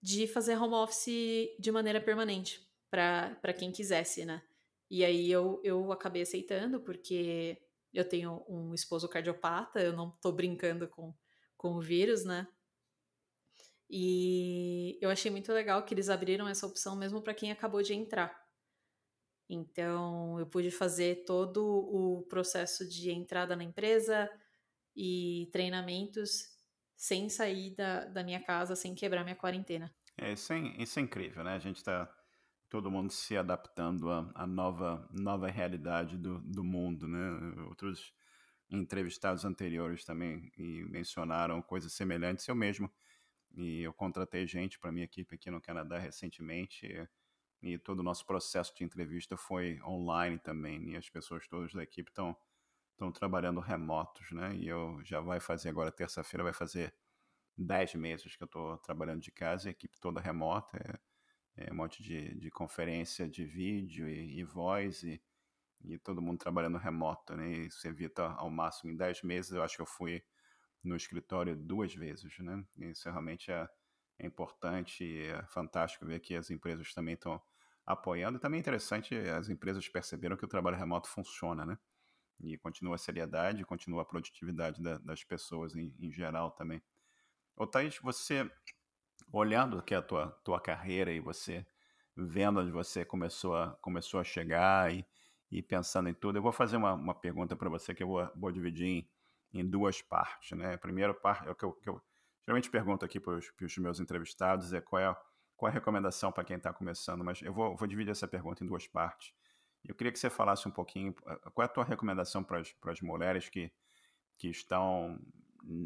de fazer home office de maneira permanente para quem quisesse, né? E aí eu, eu acabei aceitando, porque eu tenho um esposo cardiopata, eu não tô brincando com, com o vírus, né? E eu achei muito legal que eles abriram essa opção mesmo para quem acabou de entrar. Então, eu pude fazer todo o processo de entrada na empresa e treinamentos sem sair da, da minha casa, sem quebrar minha quarentena. É, isso, é, isso é incrível, né? A gente está todo mundo se adaptando à, à, nova, nova realidade do, do mundo, né? Outros entrevistados anteriores também mencionaram coisas semelhantes. Eu mesmo e eu contratei gente para minha equipe aqui no Canadá recentemente. E, todo o nosso processo de entrevista foi online também. E as pessoas todas da equipe estão estão trabalhando remotos, né? E eu já vai fazer agora terça-feira vai fazer 10 meses que eu estou trabalhando de casa, a equipe toda remota, é, é um monte de, de conferência de vídeo e, e voz e, e todo mundo trabalhando remoto, né? E isso evita ao máximo em 10 meses, eu acho que eu fui no escritório duas vezes, né? Isso realmente é, é importante e é fantástico ver que as empresas também estão apoiando. E também é interessante, as empresas perceberam que o trabalho remoto funciona, né? E continua a seriedade, continua a produtividade da, das pessoas em, em, geral também. Ô Thaís, você, olhando aqui a tua, tua carreira e você vendo onde você começou a, começou a chegar e, e pensando em tudo, eu vou fazer uma, uma pergunta para você que eu vou, vou dividir em em duas partes. Né? A primeira parte, é o que eu, que eu geralmente pergunto aqui para os meus entrevistados, é qual é, qual é a recomendação para quem está começando, mas eu vou, vou dividir essa pergunta em duas partes. Eu queria que você falasse um pouquinho, eh, qual é a tua recomendação para as mulheres que, que estão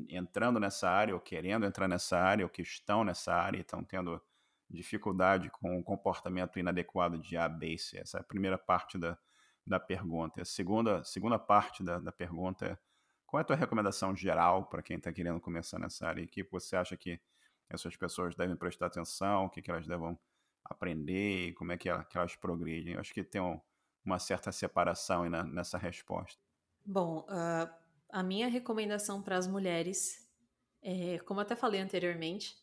entrando nessa área, ou querendo entrar nessa área, ou que estão nessa área e estão tendo dificuldade com o comportamento inadequado de A, B e C. Essa é a primeira parte da, da pergunta. A segunda, segunda parte da, da pergunta é qual é a tua recomendação geral para quem está querendo começar nessa área? O que você acha que essas pessoas devem prestar atenção? O que, que elas devem aprender? Como é que, elas progridem? Eu acho que tem um, uma certa separação na, nessa resposta. Bom, uh, a minha recomendação para as mulheres, é, como até falei anteriormente,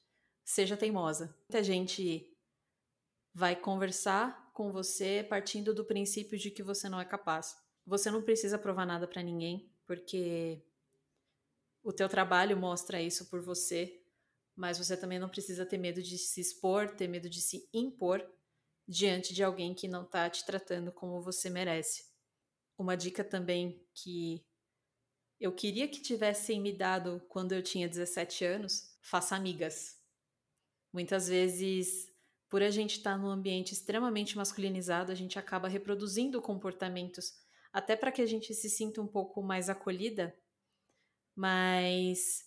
seja teimosa. Muita gente vai conversar com você partindo do princípio de que você não é capaz. Você não precisa provar nada para ninguém, porque o teu trabalho mostra isso por você, mas você também não precisa ter medo de se expor, ter medo de se impor diante de alguém que não está te tratando como você merece. Uma dica também que eu queria que tivessem me dado quando eu tinha 17 anos, faça amigas. Muitas vezes, por a gente estar tá num ambiente extremamente masculinizado, a gente acaba reproduzindo comportamentos até para que a gente se sinta um pouco mais acolhida, mas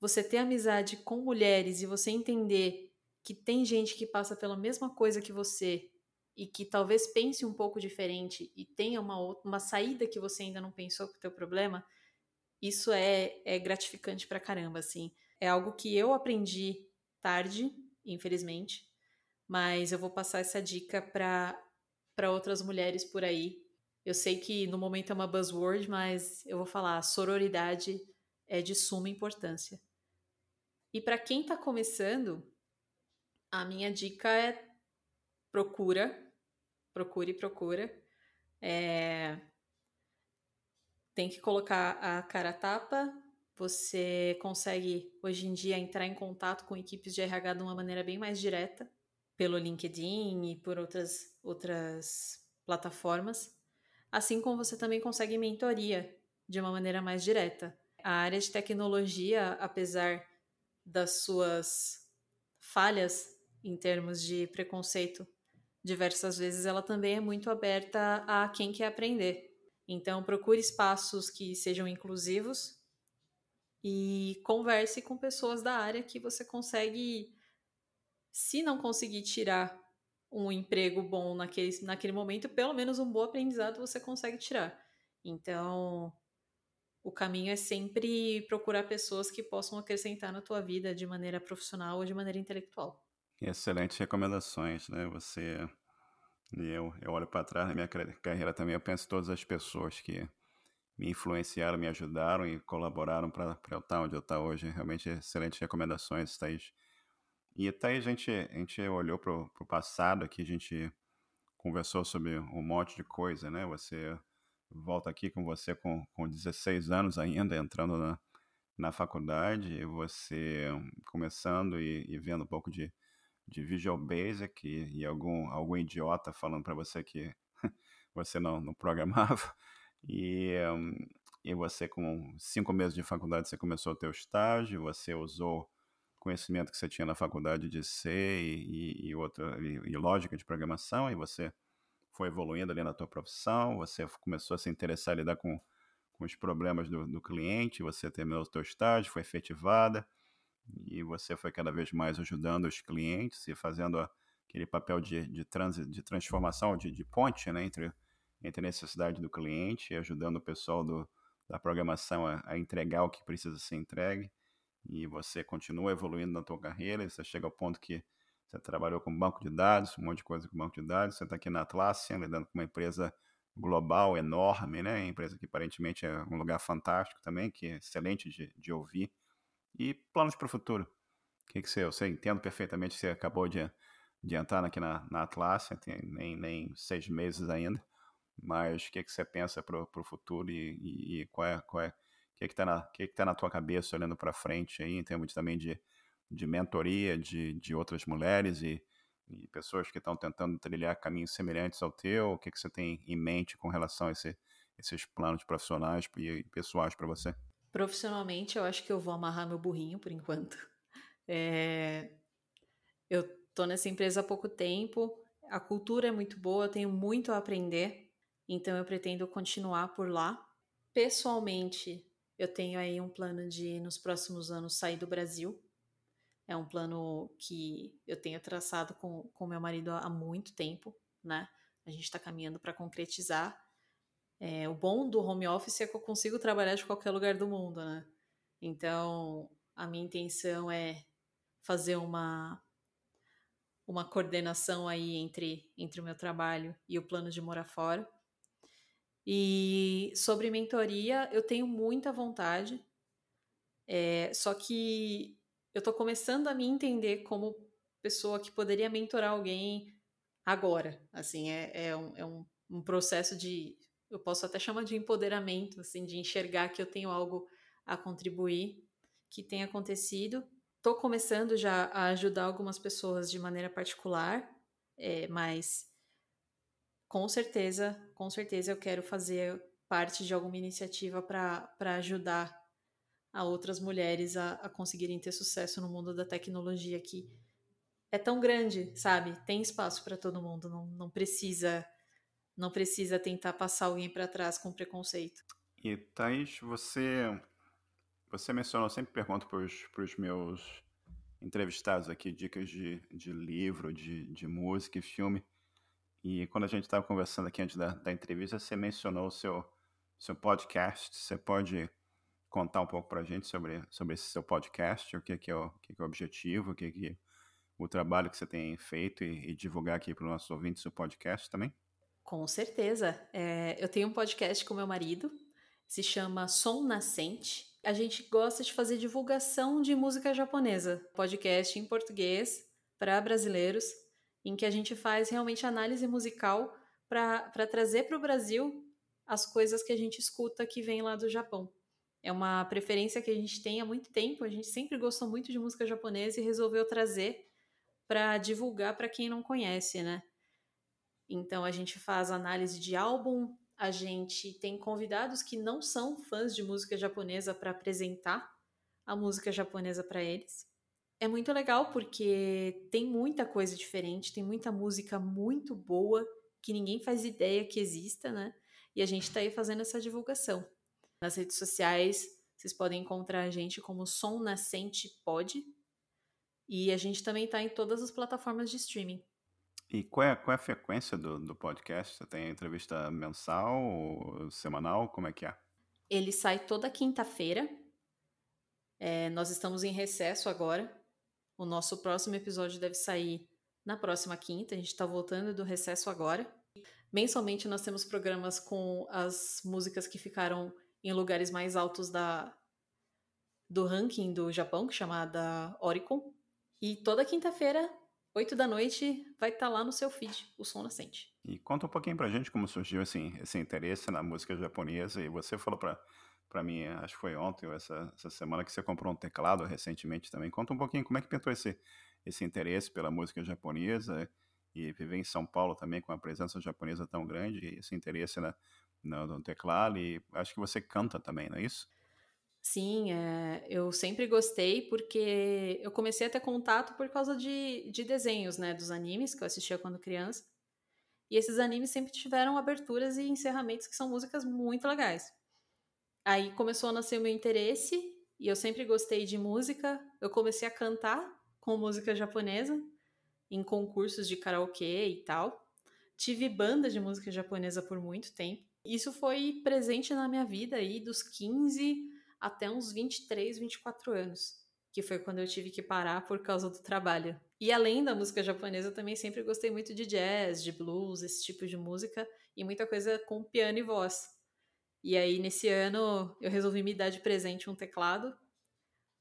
você ter amizade com mulheres e você entender que tem gente que passa pela mesma coisa que você e que talvez pense um pouco diferente e tenha uma, uma saída que você ainda não pensou com o teu problema, isso é, é gratificante pra caramba, assim. É algo que eu aprendi tarde, infelizmente, mas eu vou passar essa dica para outras mulheres por aí. Eu sei que no momento é uma buzzword, mas eu vou falar, sororidade é de suma importância. E para quem está começando, a minha dica é procura, procure, procura. É... Tem que colocar a cara a tapa. Você consegue, hoje em dia, entrar em contato com equipes de RH de uma maneira bem mais direta, pelo LinkedIn e por outras, outras plataformas. Assim como você também consegue mentoria de uma maneira mais direta. A área de tecnologia, apesar das suas falhas em termos de preconceito, diversas vezes ela também é muito aberta a quem quer aprender. Então, procure espaços que sejam inclusivos e converse com pessoas da área que você consegue, se não conseguir tirar um emprego bom naquele, naquele momento, pelo menos um bom aprendizado você consegue tirar. Então, o caminho é sempre procurar pessoas que possam acrescentar na tua vida de maneira profissional ou de maneira intelectual. Excelentes recomendações, né? Você e eu, eu olho para trás na minha carreira também, eu penso em todas as pessoas que me influenciaram, me ajudaram e colaboraram para eu estar onde eu estou hoje. Realmente excelentes recomendações, Thaís. E Thaís, a gente, a gente olhou para o passado aqui, a gente conversou sobre um monte de coisa, né? Você volta aqui com você com, com 16 anos ainda, entrando na, na faculdade, você começando e, e vendo um pouco de, de Visual Basic e, e algum, algum idiota falando para você que (laughs) você não, não programava. (laughs) E, e você, com cinco meses de faculdade, você começou o teu estágio, você usou conhecimento que você tinha na faculdade de C e, e, outra, e, e lógica de programação, e você foi evoluindo ali na tua profissão, você começou a se interessar em lidar com, com os problemas do, do cliente, você terminou o teu estágio, foi efetivada, e você foi cada vez mais ajudando os clientes e fazendo aquele papel de, de, trans, de transformação, de, de ponte né, entre, entre a necessidade do cliente e ajudando o pessoal do, da programação a, a, entregar o que precisa ser entregue. E você continua evoluindo na tua carreira, você chega ao ponto que você trabalhou com banco de dados, um monte de coisa com banco de dados. Você está aqui na Atlassian, lidando com uma empresa global, enorme, né? Empresa que aparentemente é um lugar fantástico também, que é excelente de, de ouvir. E planos para o futuro. O que, que você, eu sei, entendo perfeitamente que você acabou de, de entrar aqui na, na Atlassian, tem nem, nem seis meses ainda, mas o que, que você pensa para o futuro e, e, e, qual é, qual é, o que está na, que que tá na tua cabeça olhando para frente aí, em termos de, também de de mentoria de, de outras mulheres e, e pessoas que estão tentando trilhar caminhos semelhantes ao teu? O que, que você tem em mente com relação a esse, esses planos profissionais e pessoais para você? Profissionalmente, eu acho que eu vou amarrar meu burrinho por enquanto. (laughs) É... Eu estou nessa empresa há pouco tempo, a cultura é muito boa, eu tenho muito a aprender, então eu pretendo continuar por lá. Pessoalmente, eu tenho aí um plano de, nos próximos anos, sair do Brasil. É um plano que eu tenho traçado com, com meu marido há muito tempo, né? A gente está caminhando para concretizar. É, o bom do home office é que eu consigo trabalhar de qualquer lugar do mundo, né? Então, a minha intenção é fazer uma uma coordenação aí entre, entre o meu trabalho e o plano de morar fora. E sobre mentoria, eu tenho muita vontade, é, só que eu tô começando a me entender como pessoa que poderia mentorar alguém agora. Assim, é, é, um, é um, um processo de. Eu posso até chamar de empoderamento, assim, de enxergar que eu tenho algo a contribuir, que tem acontecido. Tô começando já a ajudar algumas pessoas de maneira particular, é, mas com certeza, com certeza eu quero fazer parte de alguma iniciativa para ajudar a outras mulheres a, a conseguirem ter sucesso no mundo da tecnologia que é tão grande, sabe? Tem espaço para todo mundo, não, não precisa não precisa tentar passar alguém para trás com preconceito. E Thaís, você você mencionou, sempre pergunto para os meus entrevistados aqui dicas de, de livro, de, de música e filme. E quando a gente estava conversando aqui antes da, da entrevista, você mencionou o seu, seu podcast. Você pode contar um pouco para a gente sobre, sobre esse seu podcast, o que, que, é, o, que, que é o objetivo, o que, que o trabalho que você tem feito e, e divulgar aqui para os nossos ouvintes o podcast também? Com certeza. É, eu tenho um podcast com meu marido, se chama Som Nascente. A gente gosta de fazer divulgação de música japonesa, podcast em português para brasileiros, em que a gente faz realmente análise musical para trazer para o Brasil as coisas que a gente escuta que vem lá do Japão. É uma preferência que a gente tem há muito tempo. A gente sempre gostou muito de música japonesa e resolveu trazer para divulgar para quem não conhece, né? Então a gente faz análise de álbum, a gente tem convidados que não são fãs de música japonesa para apresentar a música japonesa para eles. É muito legal porque tem muita coisa diferente, tem muita música muito boa que ninguém faz ideia que exista, né? E a gente está aí fazendo essa divulgação. Nas redes sociais, vocês podem encontrar a gente como Som Nascente Pod. E a gente também está em todas as plataformas de streaming. E qual é, qual é a frequência do, do podcast? Você tem entrevista mensal ou semanal? Como é que é? Ele sai toda quinta-feira. É, nós estamos em recesso agora. O nosso próximo episódio deve sair na próxima quinta. A gente está voltando do recesso agora. Mensalmente nós temos programas com as músicas que ficaram em lugares mais altos da, do ranking do Japão, que é chamada Oricon. E toda quinta-feira, 8 da noite, vai estar tá lá no seu feed, o som nascente. E conta um pouquinho pra gente como surgiu assim, esse interesse na música japonesa. E você falou pra, pra mim, acho que foi ontem ou essa, essa semana, que você comprou um teclado recentemente também. Conta um pouquinho como é que pintou esse, esse interesse pela música japonesa e viver em São Paulo também com a presença japonesa tão grande, esse interesse na, no, no teclado e acho que você canta também, não é isso? Sim, é, eu sempre gostei porque eu comecei a ter contato por causa de, de desenhos, né, dos animes que eu assistia quando criança. E esses animes sempre tiveram aberturas e encerramentos que são músicas muito legais. Aí começou a nascer o meu interesse e eu sempre gostei de música. Eu comecei a cantar com música japonesa em concursos de karaokê e tal. Tive banda de música japonesa por muito tempo. Isso foi presente na minha vida aí dos 15 até uns 23, 24 anos, que foi quando eu tive que parar por causa do trabalho. E além da música japonesa, eu também sempre gostei muito de jazz, de blues, esse tipo de música e muita coisa com piano e voz. E aí nesse ano eu resolvi me dar de presente um teclado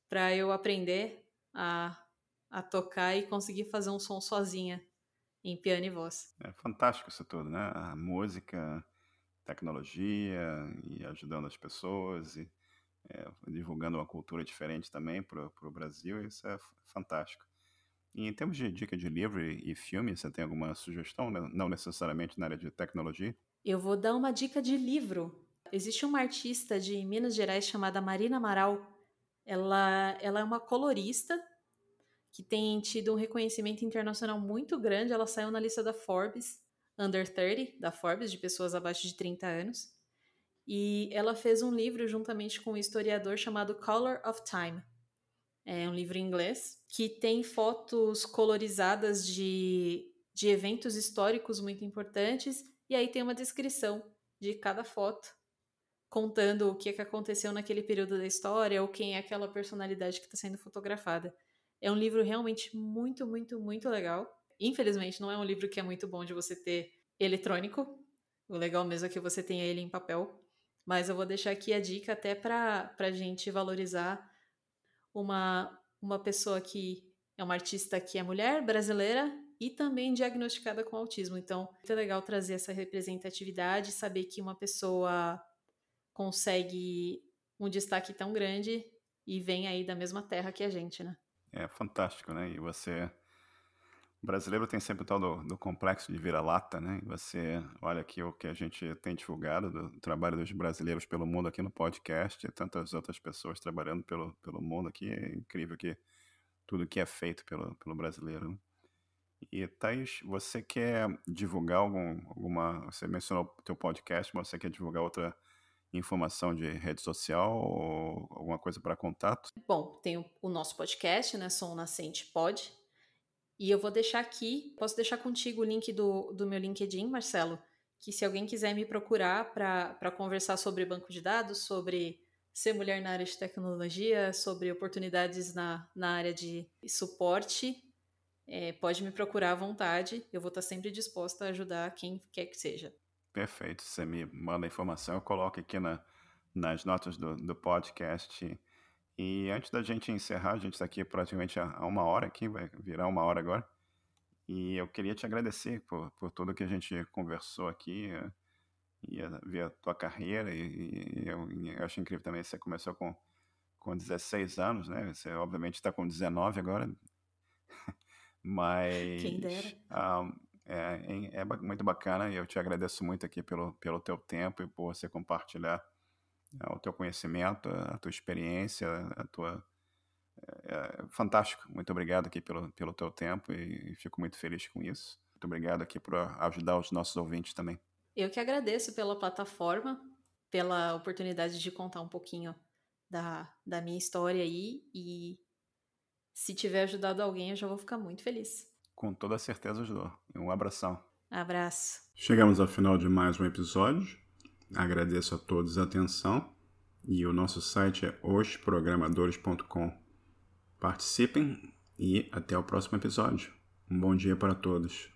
para eu aprender a, a tocar e conseguir fazer um som sozinha em piano e voz. É fantástico isso tudo, né? A música tecnologia e ajudando as pessoas e é, divulgando uma cultura diferente também para o Brasil, isso é fantástico. E em termos de dica de livro e filme, você tem alguma sugestão, não necessariamente na área de tecnologia? Eu vou dar uma dica de livro. Existe uma artista de Minas Gerais chamada Marina Amaral. Ela, ela é uma colorista que tem tido um reconhecimento internacional muito grande. Ela saiu na lista da Forbes Under 30, da Forbes, de pessoas abaixo de 30 anos. E ela fez um livro juntamente com um historiador chamado Color of Time. É um livro em inglês que tem fotos colorizadas de, de eventos históricos muito importantes e aí tem uma descrição de cada foto contando o que, é que aconteceu naquele período da história ou quem é aquela personalidade que está sendo fotografada. É um livro realmente muito, muito, muito legal. Infelizmente, não é um livro que é muito bom de você ter eletrônico. O legal mesmo é que você tenha ele em papel. Mas eu vou deixar aqui a dica até para a gente valorizar uma, uma pessoa que é uma artista que é mulher, brasileira e também diagnosticada com autismo. Então, é muito legal trazer essa representatividade, saber que uma pessoa consegue um destaque tão grande e vem aí da mesma terra que a gente, né? É fantástico, né? E você. O brasileiro tem sempre o tal do, do complexo de vira-lata, né? Você olha aqui o que a gente tem divulgado do trabalho dos brasileiros pelo mundo aqui no podcast e tantas outras pessoas trabalhando pelo, pelo mundo aqui. É incrível que tudo que é feito pelo, pelo brasileiro. Né? E, Thaís, você quer divulgar algum, alguma. Você mencionou o teu podcast, mas você quer divulgar outra informação de rede social ou alguma coisa para contato? Bom, tem o nosso podcast, né? Som Nascente Pod. E eu vou deixar aqui, posso deixar contigo o link do, do meu LinkedIn, Marcelo, que se alguém quiser me procurar para conversar sobre banco de dados, sobre ser mulher na área de tecnologia, sobre oportunidades na, na área de suporte, é, pode me procurar à vontade. Eu vou estar sempre disposta a ajudar quem quer que seja. Perfeito. Você me manda a informação, eu coloco aqui na, nas notas do, do podcast. E antes da gente encerrar, a gente está aqui praticamente há uma hora aqui, vai virar uma hora agora. E eu queria te agradecer por, por tudo que a gente conversou aqui eh, e ver a tua carreira. E, e eu, eu, acho incrível também, você começou com, com 16 anos, né? Você obviamente está com 19 agora. Mas. (laughs) Quem dera. Um, é, é, muito bacana e eu te agradeço muito aqui pelo, pelo teu tempo e por você compartilhar o teu conhecimento, a tua experiência, a tua... É, é, fantástico. Muito obrigado aqui pelo, pelo teu tempo e, e fico muito feliz com isso. Muito obrigado aqui por ajudar os nossos ouvintes também. Eu que agradeço pela plataforma, pela oportunidade de contar um pouquinho da, da minha história aí e se tiver ajudado alguém eu já vou ficar muito feliz com toda certeza ajudou. Um abração. Abraço. Chegamos ao final de mais um episódio. Agradeço a todos a atenção e o nosso site é osprogramadores.com. Participem e até o próximo episódio. Um bom dia para todos.